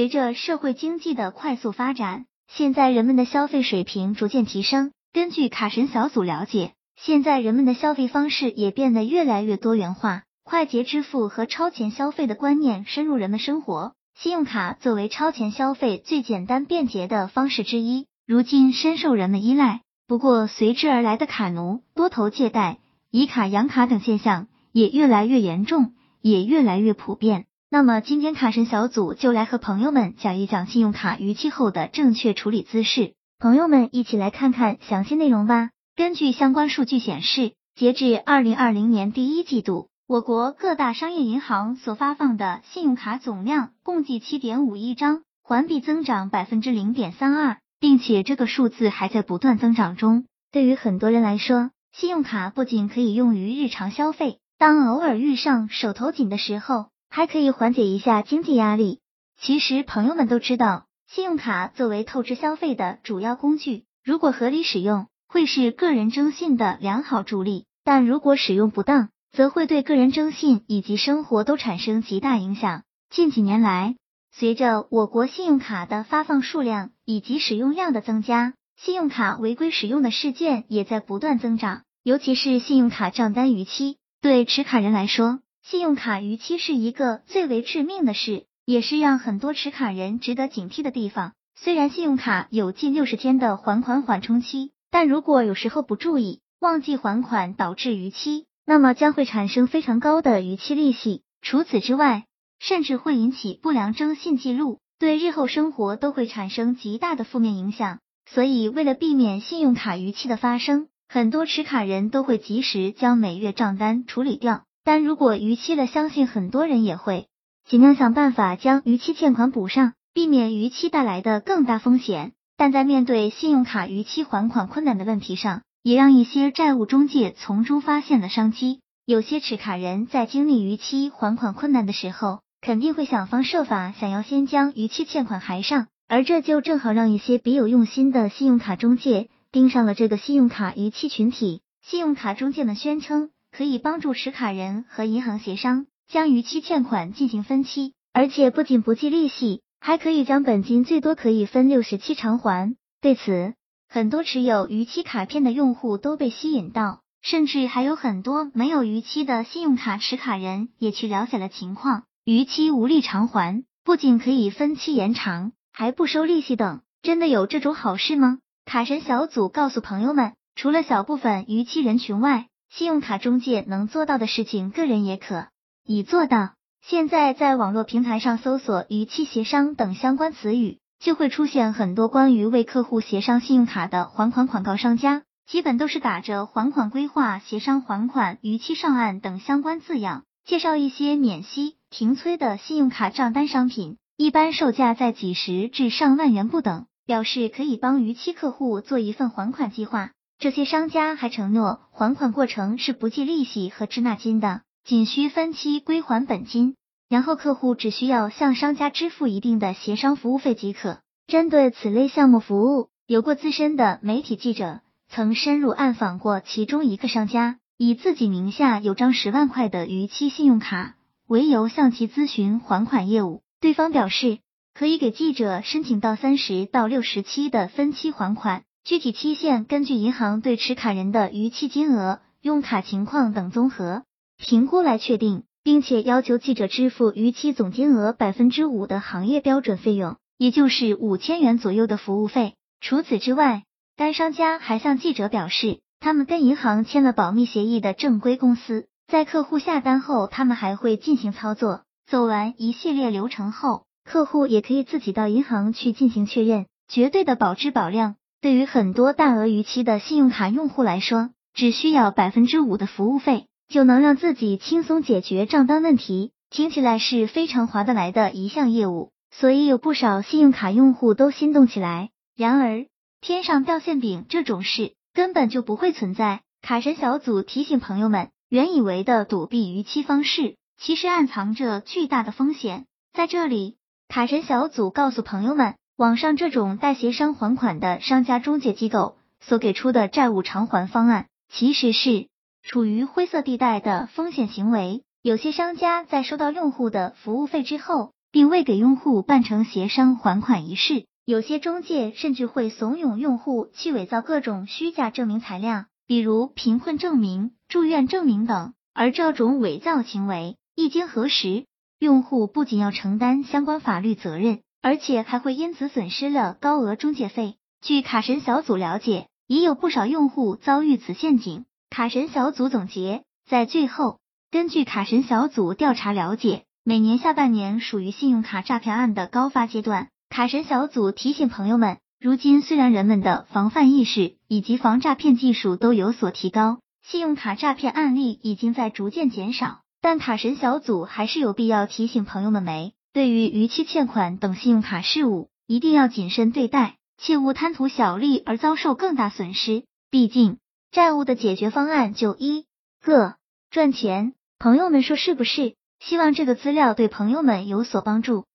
随着社会经济的快速发展，现在人们的消费水平逐渐提升。根据卡神小组了解，现在人们的消费方式也变得越来越多元化，快捷支付和超前消费的观念深入人们生活。信用卡作为超前消费最简单便捷的方式之一，如今深受人们依赖。不过，随之而来的卡奴、多头借贷、以卡养卡等现象也越来越严重，也越来越普遍。那么，今天卡神小组就来和朋友们讲一讲信用卡逾期后的正确处理姿势。朋友们一起来看看详细内容吧。根据相关数据显示，截至二零二零年第一季度，我国各大商业银行所发放的信用卡总量共计七点五亿张，环比增长百分之零点三二，并且这个数字还在不断增长中。对于很多人来说，信用卡不仅可以用于日常消费，当偶尔遇上手头紧的时候。还可以缓解一下经济压力。其实朋友们都知道，信用卡作为透支消费的主要工具，如果合理使用，会是个人征信的良好助力；但如果使用不当，则会对个人征信以及生活都产生极大影响。近几年来，随着我国信用卡的发放数量以及使用量的增加，信用卡违规使用的事件也在不断增长，尤其是信用卡账单逾期，对持卡人来说。信用卡逾期是一个最为致命的事，也是让很多持卡人值得警惕的地方。虽然信用卡有近六十天的还款缓冲期，但如果有时候不注意，忘记还款导致逾期，那么将会产生非常高的逾期利息。除此之外，甚至会引起不良征信记录，对日后生活都会产生极大的负面影响。所以，为了避免信用卡逾期的发生，很多持卡人都会及时将每月账单处理掉。但如果逾期了，相信很多人也会尽量想办法将逾期欠款补上，避免逾期带来的更大风险。但在面对信用卡逾期还款困难的问题上，也让一些债务中介从中发现了商机。有些持卡人在经历逾期还款困难的时候，肯定会想方设法想要先将逾期欠款还上，而这就正好让一些别有用心的信用卡中介盯上了这个信用卡逾期群体。信用卡中介们宣称。可以帮助持卡人和银行协商，将逾期欠款进行分期，而且不仅不计利息，还可以将本金最多可以分六十期偿还。对此，很多持有逾期卡片的用户都被吸引到，甚至还有很多没有逾期的信用卡持卡人也去了解了情况。逾期无力偿还，不仅可以分期延长，还不收利息等，真的有这种好事吗？卡神小组告诉朋友们，除了小部分逾期人群外，信用卡中介能做到的事情，个人也可以做到。现在在网络平台上搜索“逾期协商”等相关词语，就会出现很多关于为客户协商信用卡的还款广告，商家基本都是打着还款规划、协商还款、逾期上岸等相关字样，介绍一些免息、停催的信用卡账单商品，一般售价在几十至上万元不等，表示可以帮逾期客户做一份还款计划。这些商家还承诺还款过程是不计利息和滞纳金的，仅需分期归还本金，然后客户只需要向商家支付一定的协商服务费即可。针对此类项目服务，有过资深的媒体记者曾深入暗访过其中一个商家，以自己名下有张十万块的逾期信用卡为由向其咨询还款业务，对方表示可以给记者申请到三十到六十期的分期还款。具体期限根据银行对持卡人的逾期金额、用卡情况等综合评估来确定，并且要求记者支付逾期总金额百分之五的行业标准费用，也就是五千元左右的服务费。除此之外，该商家还向记者表示，他们跟银行签了保密协议的正规公司，在客户下单后，他们还会进行操作，走完一系列流程后，客户也可以自己到银行去进行确认，绝对的保质保量。对于很多大额逾期的信用卡用户来说，只需要百分之五的服务费，就能让自己轻松解决账单问题，听起来是非常划得来的一项业务，所以有不少信用卡用户都心动起来。然而，天上掉馅饼这种事根本就不会存在。卡神小组提醒朋友们，原以为的躲避逾期方式，其实暗藏着巨大的风险。在这里，卡神小组告诉朋友们。网上这种代协商还款的商家中介机构所给出的债务偿还方案，其实是处于灰色地带的风险行为。有些商家在收到用户的服务费之后，并未给用户办成协商还款仪式。有些中介甚至会怂恿用户去伪造各种虚假证明材料，比如贫困证明、住院证明等。而这种伪造行为一经核实，用户不仅要承担相关法律责任，而且还会因此损失了高额中介费。据卡神小组了解，已有不少用户遭遇此陷阱。卡神小组总结在最后，根据卡神小组调查了解，每年下半年属于信用卡诈骗案的高发阶段。卡神小组提醒朋友们，如今虽然人们的防范意识以及防诈骗技术都有所提高，信用卡诈骗案例已经在逐渐减少。但卡神小组还是有必要提醒朋友们没，对于逾期欠款等信用卡事务，一定要谨慎对待，切勿贪图小利而遭受更大损失。毕竟，债务的解决方案就一个赚钱。朋友们说是不是？希望这个资料对朋友们有所帮助。